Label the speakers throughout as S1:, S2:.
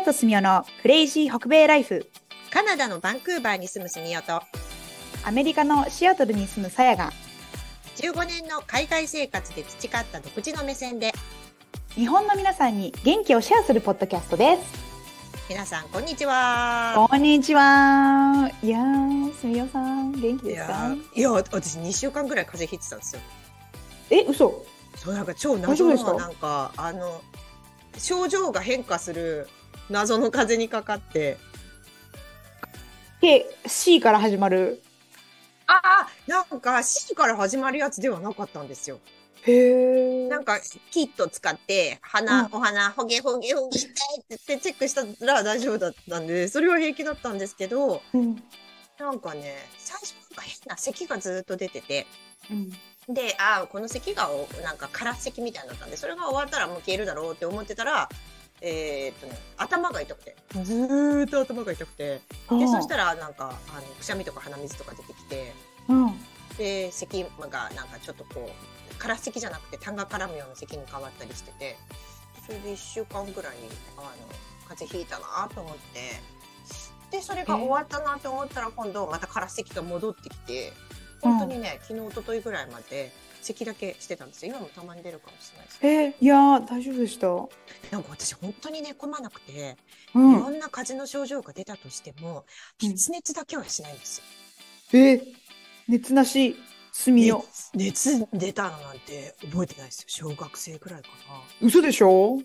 S1: やとすみおのクレイジー北米ライフ。
S2: カナダのバンクーバーに住むスミオと
S1: アメリカのシアトルに住むさやが、
S2: 15年の海外生活で培った独自の目線で。
S1: 日本の皆さんに元気をシェアするポッドキャストです。
S2: 皆さんこんにちは。
S1: こんにちは。いやー、すみおさん、元気ですか？
S2: ーいや私2週間ぐらい風邪ひいてたんですよ。
S1: え、嘘？
S2: そうなんか超謎のなんかあの症状が変化する謎の風邪にかかって
S1: で、C から始まる。
S2: ああなんか C から始まるやつではなかったんですよ
S1: へー。
S2: なんかキット使って鼻、
S1: うん
S2: お花ほげほげほげって言ってチェックしたら大丈夫だったんでそれは平気だったんですけど
S1: うん。
S2: なんかね最初なんか変な咳がずっと出てて
S1: うん。
S2: でああこの咳がおなんか空咳みたいになったんでそれが終わったらもう消えるだろうって思ってたらえーっとね頭が痛くて。ずーっと頭が痛くて。でそしたらなんかあのくしゃみとか鼻水とか出てきて。
S1: うん。
S2: で咳がなんかちょっとこう空咳じゃなくて痰が絡むような咳に変わったりしてて。それで1週間ぐらいあの風邪ひいたなと思って。でそれが終わったなと思ったら今度また空咳が戻ってきて。本当にね、昨日一昨日ぐらいまで咳だけしてたんです。よ今もたまに出るかもしれないです。
S1: えー、いやー、大丈夫でした。
S2: なんか私本当に寝込まなくて、
S1: う
S2: いろ
S1: ん。
S2: んな風邪の症状が出たとしても
S1: うん。
S2: 発熱だけはしないんですよ、
S1: えー、熱なし、すみお。
S2: 熱熱出たのなんて覚えてないですよ。小学生ぐらいかな。
S1: 嘘でしょ？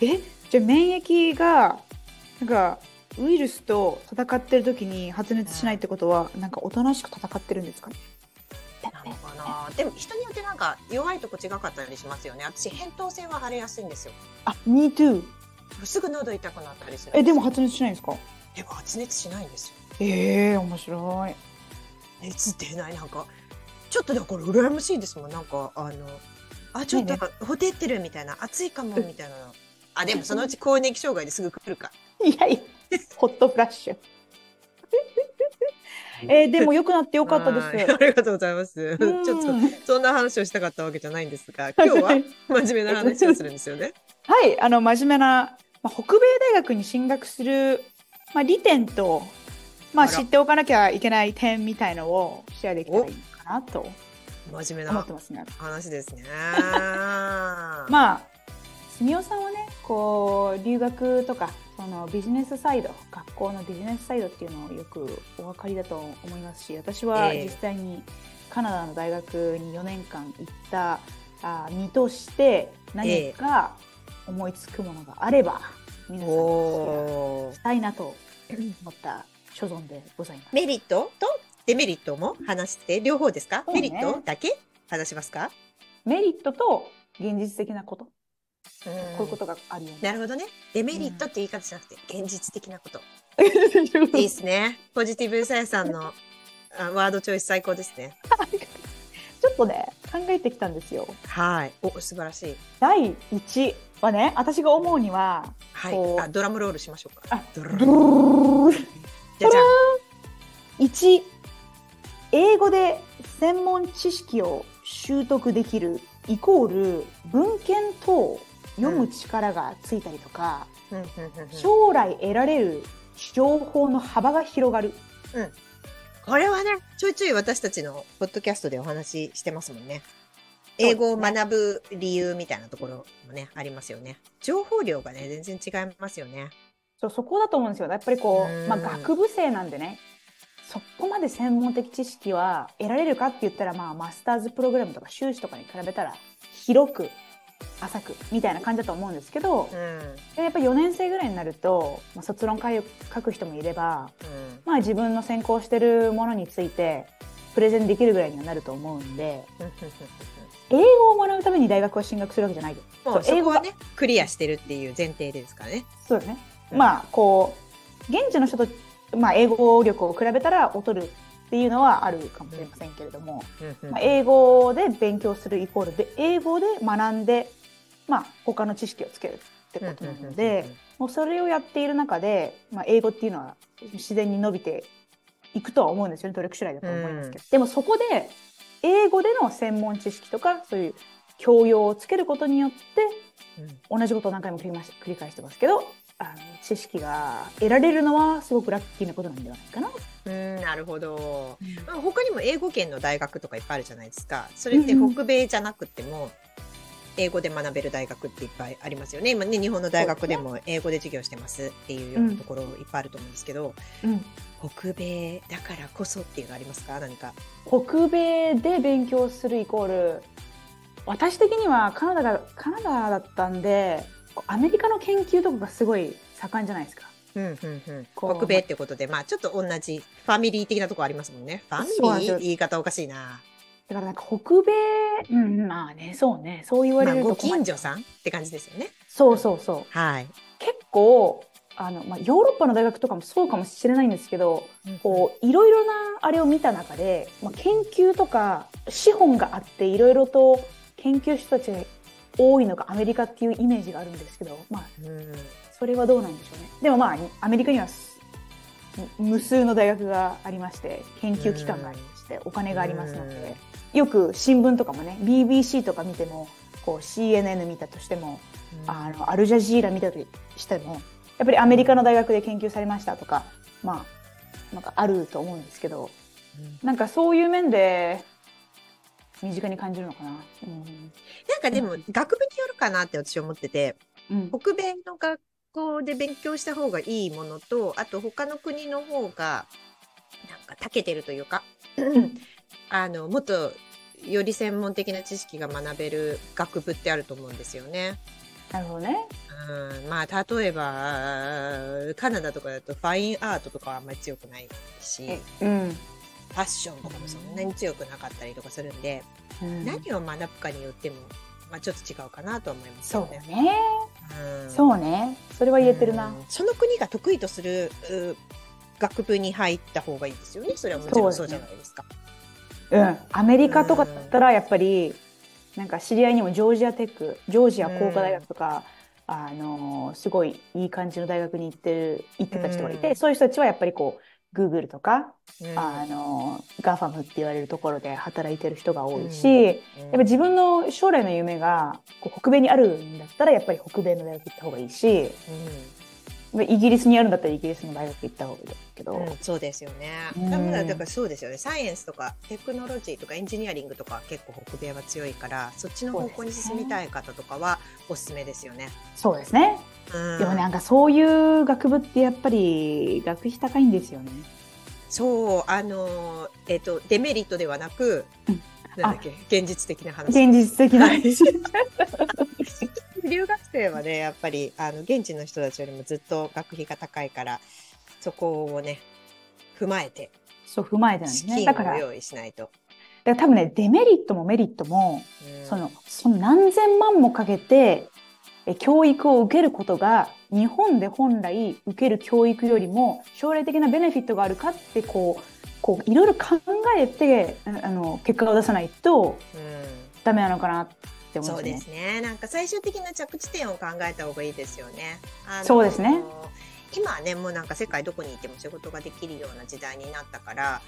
S1: え？じゃあ免疫がなんかウイルスと戦ってる時に発熱しないってことはなんかおとなしく戦ってるんですかね？
S2: でも人によってなんか弱いとこ違かったりしますよね。私扁桃腺は腫れやすいんですよ。
S1: あ Me too
S2: すぐ喉痛くなったりする
S1: えでも発熱しないんですか？
S2: でも発熱しないんですよ。
S1: ええー、面白い。
S2: 熱出ない。なんかちょっとだから羨ましいですもん。なんかあのあちょっと
S1: ね
S2: ほてってるみたいな暑いかもみたいなあでもそのうち更年期障害ですぐ来るか
S1: いやいやホットフラッシュえー、でも良くなってよかったです
S2: はいありがとうございます。ちょっとそんな話をしたかったわけじゃないんですが、今日は真面目な話をするんですよね。
S1: はい、あの真面目な、まあ、北米大学に進学する、まあ、利点と、まあ、知っておかなきゃいけない点みたいのをシェアできたらいいのかなと
S2: 真面目な。話ですね。
S1: まあ、すみおさんはね、こう留学とかそのビジネスサイド、学校のビジネスサイドっていうのをよくお分かりだと思いますし、私は
S2: ええ。
S1: 実際にカナダの大学に4年間行ったあ身として何か思いつくものがあれば、皆さんにしたいなと思った所存でございます。
S2: メリットとデメリットも話して両方ですか、
S1: ね。
S2: メリットだけ話しますか、
S1: メリットと現実的なこと、
S2: うん
S1: こういうことがあるよう
S2: なるほどね。デメリットって言い方じゃなくて、現実的なこと。
S1: に。
S2: いいですね。ポジティブさやさんの あワードチョイス最高ですね。
S1: ちょっとね、考えてきたんですよ。
S2: はい。お、素晴らしい。
S1: 第1はね、私が思うには、
S2: はいあ、ドラムロールしましょうか。
S1: あ
S2: ドラ
S1: ドゥルルル
S2: じゃじゃん。
S1: 1、英語で専門知識を習得できるイコール文献等を読む力がついたりとか、
S2: うんうんうんうん
S1: 将来得られる情報の幅が広がる。
S2: これはね、ちょいちょい私たちのポッドキャストでお話ししてますもんね。英語を学ぶ理由みたいなところもね、ありますよね。情報量がね、全然違いますよね。
S1: そうそこだと思うんですよ。やっぱりこ
S2: うん
S1: う、まあ、学部生なんでね、そこまで専門的知識は得られるかって言ったら、まあ、マスターズプログラムとか修士とかに比べたら広く浅くみたいな感じだと思うんですけど、
S2: うん。
S1: やっぱ4年生ぐらいになると、まあ、卒論書く人もいれば、まあ、自分の専攻してるものについてプレゼンできるぐらいにはなると思うんで 英語を学ぶために大学は進学するわけじゃないよ。
S2: もう
S1: 英語
S2: はね、クリアしてるっていう前提ですからね。
S1: そうですね。
S2: うん
S1: まあこう現地の人と、まあ、英語力を比べたら劣るっていうのはあるかもしれませんけれども、まあ、英語で勉強するイコールで英語で学んで、まあ、他の知識をつけるってことなので、もうそれをやっている中で、まあ、英語っていうのは自然に伸びていくとは思うんですよね努力次第だと思いますけど、でもそこで英語での専門知識とかそういう教養をつけることによって同じことを何回も繰りまし繰り返してますけどあの知識が得られるのはすごくラッキーなことなんではないかな。
S2: うんなるほど、まあ、他にも英語圏の大学とかいっぱいあるじゃないですか。それって北米じゃなくても、英語で学べる大学っていっぱいありますよね。今ね日本の大学でも英語で授業してますっていうようなところいっぱいあると思うんですけど、
S1: うん、
S2: 北米だからこそっていうのありますか？何か。
S1: 北米で勉強するイコール私的にはカナダがカナダだったんでアメリカの研究とかがすごい盛んじゃないですか。
S2: うんうんうん、北米ってことで、まあちょっと同じファミリー的なとこありますもんね。ファミリー言い方おかしいな。
S1: だからなんか北米、うん、まあね、そうね、そう言わ
S2: まあ
S1: れると
S2: ご
S1: 困る
S2: 近所さんって感じですよね。
S1: そうそうそう。
S2: はい。
S1: 結構あの、まあ、ヨーロッパの大学とかもそうかもしれないんですけど、こういろいろなあれを見た中で、まあ、研究とか資本があっていろいろと研究者たちが多いのがアメリカっていうイメージがあるんですけど、まあ、
S2: うん、うん
S1: それはどうなんでしょうね。でもまあアメリカにはす無数の大学がありまして研究機関がありましてお金がありますのでよく新聞とかもね BBC とか見てもこう CNN 見たとしてもあのアルジャジーラ見たとしてもやっぱりアメリカの大学で研究されましたとかまあなんかあると思うんですけどなんかそういう面で身近に感じるのかな。
S2: なんかでも学部によるかなって私思ってて、
S1: うんうん。
S2: 北米の学校で勉強した方がいいものと、あと他の国の方がなんか長けてるというか、あのもっとより専門的な知識が学べる学部ってあると思うんですよね。
S1: なるほどね。
S2: うん、まあ例えばカナダとかだとファインアートとかはあんまり強くないし、フ
S1: うん
S2: ァッションとかもそんなに強くなかったりとかするんで、
S1: うん
S2: 何を学ぶかによっても、まあ、ちょっと違うかなと思います
S1: そう
S2: よね。
S1: ね。
S2: うん
S1: そうね。それは言えてるな。
S2: うんその国が得意とするう学部に入った方がいいですよね。それはもちろんそうじゃないですか。
S1: うん、アメリカとかだったらやっぱりなんか知り合いにもジョージアテックジョージア工科大学とか、あのーすごいいい感じの大学に行ってる行ってた人がいて、
S2: うん。
S1: そういう人たちはやっぱりこう Google とか、
S2: うん。
S1: あのー GAFAM って言われるところで働いてる人が多いし、
S2: うん。
S1: やっぱ自分の将来の夢がこう北米にあるんだったらやっぱり北米の大学行った方がいいしイギリスにあるんだったらイギリスの大学行った方がいいけど、
S2: うんそうですよね。
S1: うん
S2: だからだからそうですよね。サイエンスとかテクノロジーとかエンジニアリングとかは結構北米は強いから、そっちの方向に進みたい方とかはおすすめですよね。
S1: そうですね。
S2: うん
S1: でもなんかそういう学部ってやっぱり学費高いんですよね。
S2: そうあのえっ、とデメリットではなく、
S1: うん
S2: なんだっけ現実的な話。
S1: 現実的な話。
S2: 留学生はねやっぱりあの現地の人たちよりもずっと学費が高いからそこをね踏まえて
S1: そう踏まえてなんですね。だから、
S2: 用意しないと。
S1: ら多分ね、デメリットもメリットも、
S2: うん
S1: その、その何千万もかけて、え教育を受けることが、日本で本来受ける教育よりも、将来的なベネフィットがあるかって、こう、こう、いろいろ考えて、ああの、結果を出さないと
S2: うん
S1: ダメなのかなって思
S2: そうで
S1: うんですね。
S2: すね。なんか最終的な着地点を考えた方がいいですよね。
S1: そうですね。
S2: 今はね、もうなんか世界どこにいても仕事ができるような時代になったから、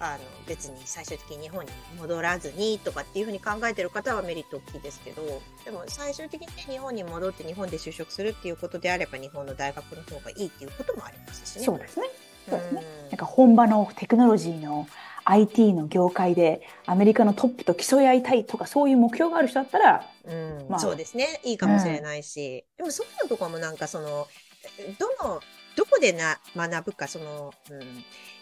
S2: あの別に最終的に日本に戻らずにとかっていうふうに考えてる方はメリット大きいですけど、でも最終的にね日本に戻って日本で就職するっていうことであれば日本の大学の方がいいっていうこともありますしね。
S1: そうですね。そうですね
S2: うん
S1: なんか本場のテクノロジーの IT の業界でアメリカのトップと競い合いたいとかそういう目標がある人だったら
S2: うん。
S1: まあ。
S2: そうですね。いいかもしれないし、でもそういうのとかもなんかそのどのどこでな学ぶかその、うん、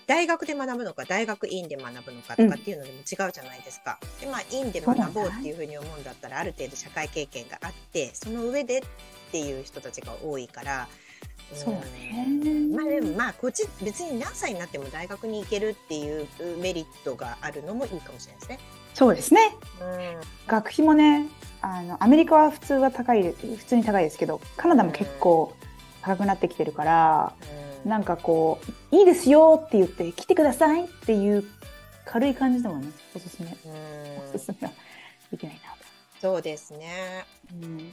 S2: 大学で学ぶのか大学院で学ぶのかとかっていうのでも違うじゃないですか。でまあ院で学ぼうっていうふうに思うんだったらある程度社会経験があってその上でっていう人たちが多いから。ん
S1: そうね。
S2: まあでもまあこっち別に何歳になっても大学に行けるっていうメリットがあるのもいいかもしれないですね。
S1: そうですね。
S2: うん。
S1: 学費もねあのアメリカは普通は高い普通に高いですけどカナダも結構高くなってきてるから、
S2: うん。
S1: なんかこういいですよって言って来てくださいっていう軽い感じでもねおすすめ。
S2: うん。
S1: おすすめはできないな。
S2: そうですね。
S1: と、うん、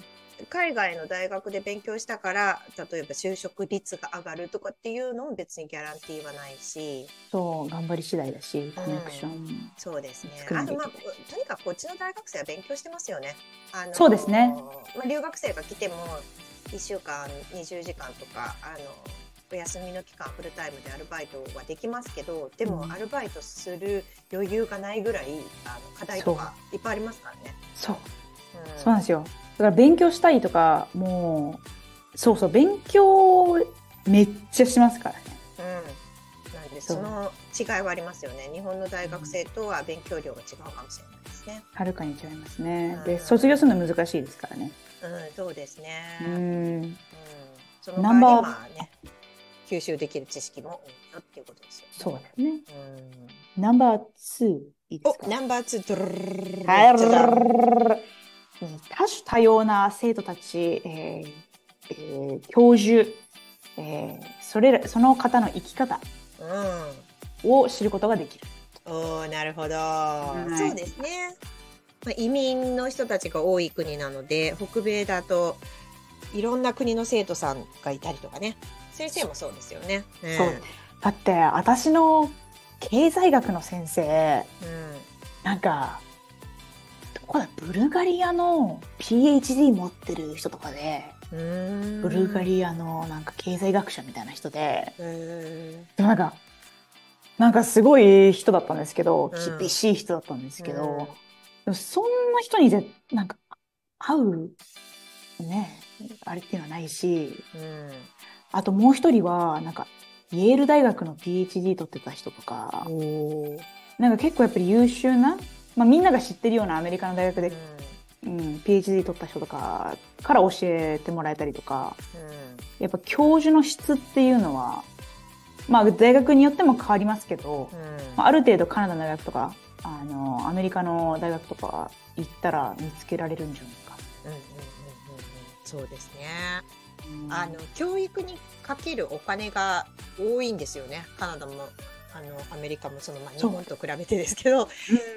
S2: 海外の大学で勉強したから例えば就職率が上がるとかっていうのも別にギャランティーはないし。
S1: そう頑張り次第だしコネクション、
S2: そうですね。あとまあとにかくこっちの大学生は勉強してますよね。あの
S1: そうですね。
S2: まあ、留学生が来ても1週間20時間とかあのお休みの期間フルタイムでアルバイトはできますけどでも
S1: うん。
S2: アルバイトする余裕がないぐらいあの課題とかいっぱいありますからね。
S1: そう
S2: うん。
S1: そうなんですよ。だから勉強したいとかもうそうそう勉強めっちゃしますからね。
S2: うん、なんで
S1: そ
S2: の違いはありますよね。日本の大学生とは勉強量が違うかもしれないですね。
S1: はるかに違いますね。
S2: うん。
S1: で卒業するの難しいですからね。
S2: うん、そうですね。
S1: う
S2: うん。
S1: ん
S2: その
S1: ナンバー
S2: ね吸収できる知識も多いよっていうことですよね。
S1: そうですね。
S2: うん。
S1: ナンバー2いいですか？
S2: おナンバーツードルルルルルルル
S1: はい多種多様な生徒たち、えーえー教授、えーそれらその方の生き方を知ることができる。
S2: うん、おーなるほど、
S1: い。
S2: そうですね、まあ、移民の人たちが多い国なので北米だといろんな国の生徒さんがいたりとかね。先生もそうですよね。ね
S1: そう。だって私の経済学の先生
S2: うん。
S1: なんかどこだブルガリアの PhD 持ってる人とかでブルガリアのなんか経済学者みたいな人で
S2: へ
S1: でもなんかなんかすごい人だったんですけど
S2: うん。
S1: 厳しい人だったんですけど、
S2: うん。
S1: でもそんな人にぜなんか会うねあれっていうのはないし
S2: ーうん。
S1: あともう一人はなんかイェール大学の PhD 取ってた人とかなんか結構やっぱり優秀な、まあ、みんなが知ってるようなアメリカの大学で、うん、PhD 取った人とかから教えてもらえたりとかやっぱ教授の質っていうのはまあ大学によっても変わりますけど、
S2: うん
S1: あある程度カナダの大学とかあのアメリカの大学とか行ったら見つけられるんじゃないか。
S2: うんうんうんうんうんそうですね。
S1: うん
S2: あの教育にかけるお金が多いんですよね。カナダもあのアメリカもそのまあ日本と比べてですけど、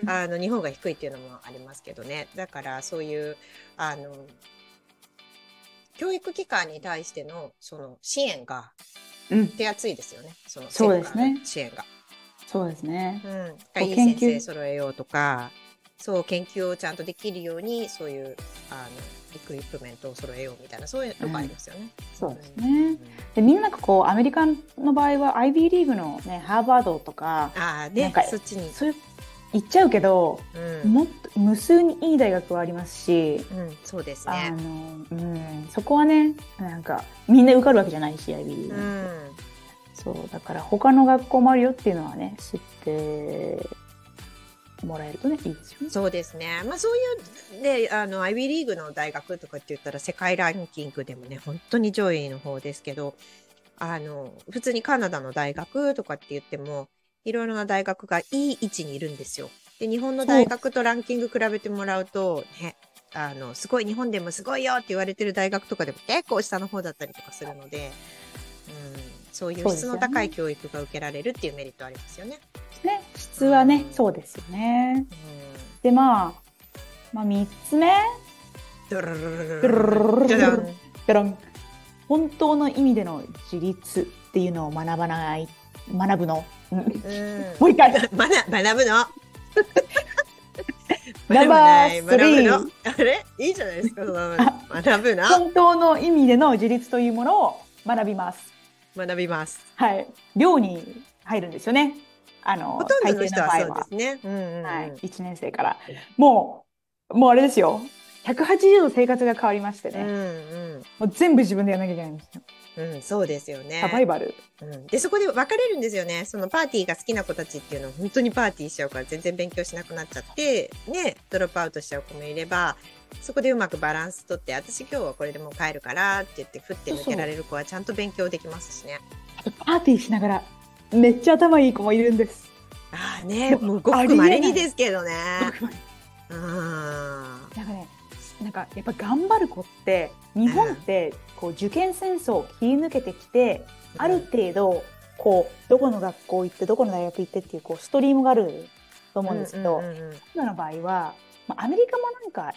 S1: うん
S2: あの日本が低いっていうのもありますけどね。だからそういうあの教育機関に対してのその支援が
S1: うん、
S2: 手厚いですよね。その
S1: そうですね
S2: 支援が。
S1: そうですね。
S2: うん、いい先生揃えようとか、そう研究をちゃんとできるようにそういうあのエクイプメントを揃えようみたいなそういうのがありますよね。
S1: そうですね。
S2: うん。
S1: でみんながこうアメリカの場合は IB リーグのねハーバードとか
S2: ああ
S1: なん
S2: ね
S1: か
S2: そっちに。
S1: そういう行っちゃうけど、
S2: うん、
S1: もっと無数にいい大学はありますし、
S2: うん、そうです
S1: あ
S2: ね。
S1: のうん、そこはねなんかみんな受かるわけじゃないし IB リーグ
S2: う
S1: ん、そうだから他の学校もあるよっていうのはね知ってもらえるとねいいですよね。
S2: そうですね。まあそういうねあの IB リーグの大学とかって言ったら世界ランキングでもね本当に上位の方ですけど、あの普通にカナダの大学とかって言ってもいろいろな大学がいい位置にいるんですよ。で日本の大学とランキング比べてもらうとね。あのすごい日本でもすごいよって言われてる大学とかでも結構下の方だったりとかするので、うん、そういう質の高い教育が受けられるっていうメリットありますよね。
S1: ね質はね
S2: うん
S1: そうですよね。
S2: うん
S1: でまあまあ3つ目本当の意味での自立っていうのを学ばない学ぶの。うん
S2: うん
S1: もう一回
S2: 学学ぶの。
S1: ナンバー
S2: 学ぶの
S1: 3
S2: あれいいじゃないですか、学ぶの。
S1: 本当の意味での自立というものを学びます。
S2: 学びます。
S1: はい。寮に入るんですよね。あの、
S2: ほとんどの人はそうですね。うんうんうん
S1: はい。1年生から。もう、もうあれですよ。180度生活が変わりまして
S2: う
S1: ね。
S2: ん
S1: もう全部自分でやらなきゃいけないんですよ。
S2: うんうん、そうですよね。
S1: サバイバル。
S2: うん、でそこで分かれるんですよねそのパーティーが好きな子たちっていうのは本当にパーティーしちゃうから全然勉強しなくなっちゃってねドロップアウトしちゃう子もいればそこでうまくバランスとって私今日はこれでもう帰るからって言ってふって抜けられる子はちゃんと勉強できますしね
S1: あとパーティーしながら、めっちゃ頭いい子もいるんです。
S2: ああね
S1: でも
S2: もうごくまれにですけどね。うん。
S1: なんかね、なんかやっぱ頑張る子って、日本ってこう受験戦争を切り抜けてきて、ある程度、こう、どこの学校行って、どこの大学行ってっていう、こう、ストリームがあると思うんですけど、
S2: うんうんうんうん。
S1: カナダの場合は、まあ、アメリカもなんか、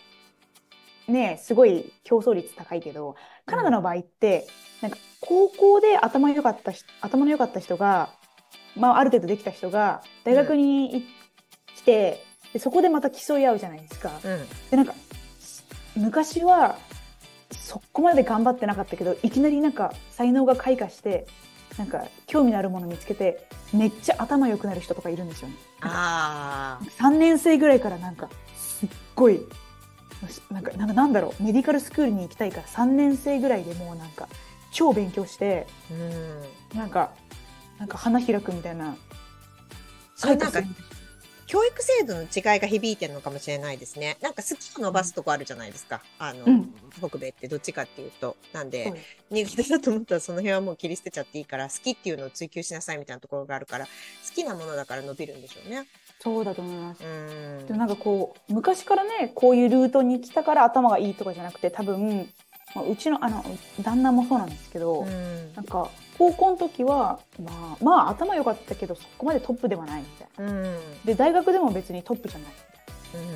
S1: ね、すごい競争率高いけど、カナダの場合って、なんか高校で頭良かった人、頭の良かった人が、まあ、ある程度できた人が、大学にい来て、でそこでまた競い合うじゃないですか。
S2: うん
S1: で、なんか、昔は、そこまで頑張ってなかったけどいきなりなんか才能が開花してなんか興味のあるもの見つけてめっちゃ頭良くなる人とかいるんですよね。
S2: あ
S1: 3年生ぐらいからなんかすっごいなんかなんかなんだろうメディカルスクールに行きたいから3年生ぐらいでもうなんか超勉強して
S2: あ、うん。
S1: なんかなんか花開くみたいな
S2: それなんか
S1: 開花する
S2: 教育制度の違いが響いてるのかもしれないですね。なんか好きを伸ばすとこあるじゃないですか。あの、
S1: うん
S2: 北米ってどっちかっていうと。なんで、
S1: です
S2: 苦手だと思ったらその辺はもう切り捨てちゃっていいから、好きっていうのを追求しなさいみたいなところがあるから、好きなものだから伸びるんでしょうね。
S1: そうだと思います。
S2: うん
S1: でもなんかこう昔からねこういうルートに来たから頭がいいとかじゃなくて多分、まあ、うちのあの旦那もそうなんですけど、
S2: うん
S1: なんか高校の時はまあまあ頭良かったけどそこまでトップではないみたいな。
S2: うん
S1: で大学でも別にトップじゃないみ
S2: うん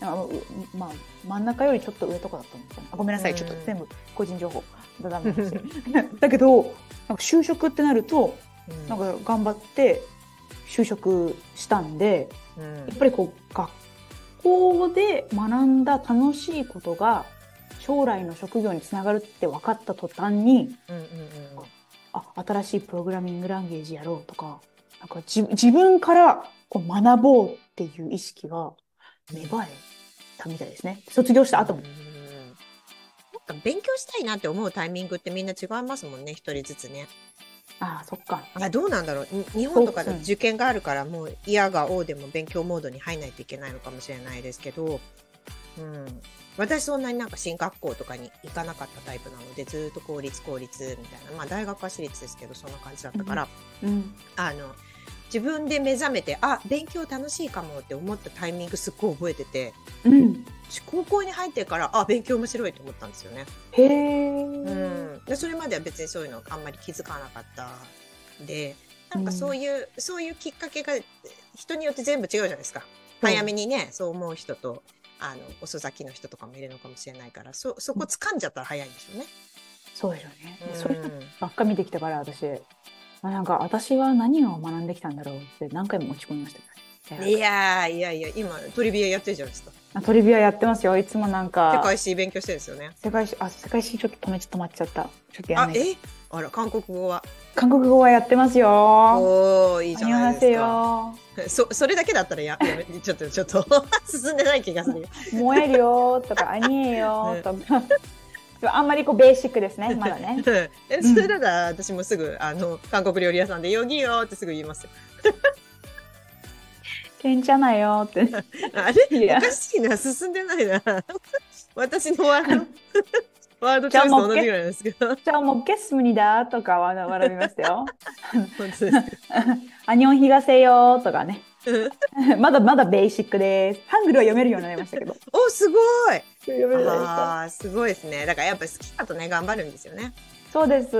S1: たいな。なんまあ真ん中よりちょっと上とかだったんですよね。あごめんなさい、
S2: うん
S1: ちょっと全部個人情報だダメなんですよ だけどなんか就職ってなると
S2: うん
S1: なんか頑張って就職したんで。
S2: うん
S1: やっぱりこう学校で学んだ楽しいことが将来の職業につながるって分かった途端に
S2: うんうん
S1: あ新しいプログラミングランゲージやろうとかなんか自自分からこう学ぼうっていう意識が芽生えたみたいですね。卒業した後も。
S2: うん。なんか勉強したいなって思うタイミングってみんな違いますもんね、一人ずつね。
S1: ああそっか。
S2: あどうなんだろう。に日本とかで受験があるからもう嫌が王でも勉強モードに入らないといけないのかもしれないですけど、うん、私そんなになんか進学校とかに行かなかったタイプなのでずっと公立公立みたいなまあ大学は私立ですけどそんな感じだったから、
S1: うん。
S2: あの自分で目覚めてあ勉強楽しいかもって思ったタイミングすっごい覚えてて
S1: うん。
S2: 高校に入ってからあ勉強面白いと思ったんですよね。
S1: へえ、
S2: うん、でそれまでは別にそういうのあんまり気づかなかったんでなんかそういう、そういうきっかけが人によって全部違うじゃないですか。早めにねそう思う人とあの遅咲きの人とかもいるのかもしれないからそそこ掴んじゃったら早いんでしょうね。
S1: そうですよね、
S2: うん。
S1: そればっか見てきたから私あなんか私は何を学んできたんだろうって何回も落ち込みました
S2: いやーいやいや今トリビアやってるじゃないですか。
S1: あトリビアやってますよ。いつもなんか
S2: 世界史勉強してるんですよね。
S1: 世界史あ世界史ちょっと止め止まっちゃった。ちょっとやんない。
S2: あえ？あら韓国語は。
S1: 韓国語はやってますよ。
S2: おーいいじゃないですか。
S1: よ
S2: そそれだけだったらややめ ちょっとちょっと 進んでない気がするよ。
S1: 燃えるよとかあにえよとか。あんまりこうベーシックですねまだね。
S2: えそれなら私もすぐあの韓国料理屋さんで「ヨギよ」ってすぐ言いますよ。
S1: けんちゃなよって。
S2: あれ？おかしいな進んでないな。私のワードチョイスと同じぐらいですけど。
S1: じゃあもうゲスムニだとかは笑びますよ
S2: 本当です
S1: アニョンヒガセヨとかね
S2: うん
S1: まだまだベーシックですハングルは読めるようになりましたけど
S2: おすごいあーすごいですね。だからやっぱり好きだとね頑張るんですよね。
S1: そうです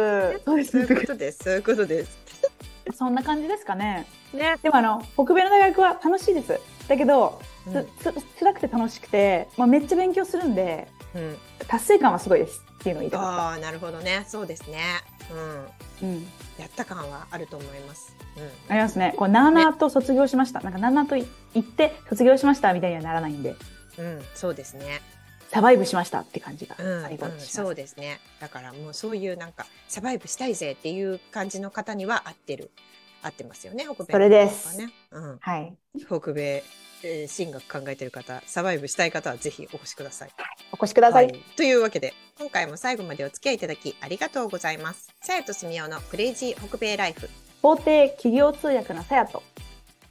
S1: そうです
S2: そういうことです。そういうことです。
S1: そんな感じですかね
S2: ね。
S1: でもあの北米の大学は楽しいですだけど、
S2: うん
S1: つつ辛くて楽しくて、まあ、めっちゃ勉強するんで
S2: うん、
S1: 達成感はすごいですっていうのを言いたかっ
S2: ああなるほどね。そうですね。うん。
S1: た、うん、
S2: やった感はあると思います。うん。
S1: ありますねこうなあなあと卒業しました、なんかなあなあと言って卒業しましたみたいにはならないんで
S2: うん、そうですね。
S1: サバイブしましたって感じが
S2: うん、
S1: 最後にします、
S2: うんそうですね。だからもうそういうなんかサバイブしたいぜっていう感じの方には合ってる。合ってますよね。北米
S1: それです。
S2: うん。
S1: はい
S2: 北米、えー進学考えてる方、サバイブしたい方はぜひお越しください。
S1: お越しください、
S2: はいというわけで、今回も最後までお付き合いいただきありがとうございます。さやとすみおのクレイジー北米ライフ。
S1: 法廷企業通訳のさやと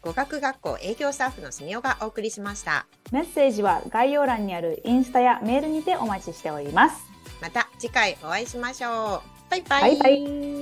S2: 語学学校営業スタッフのすみおがお送りしました。
S1: メッセージは概要欄にあるインスタやメールにてお待ちしております
S2: また次回お会いしましょう。バイバイ。
S1: バイバイ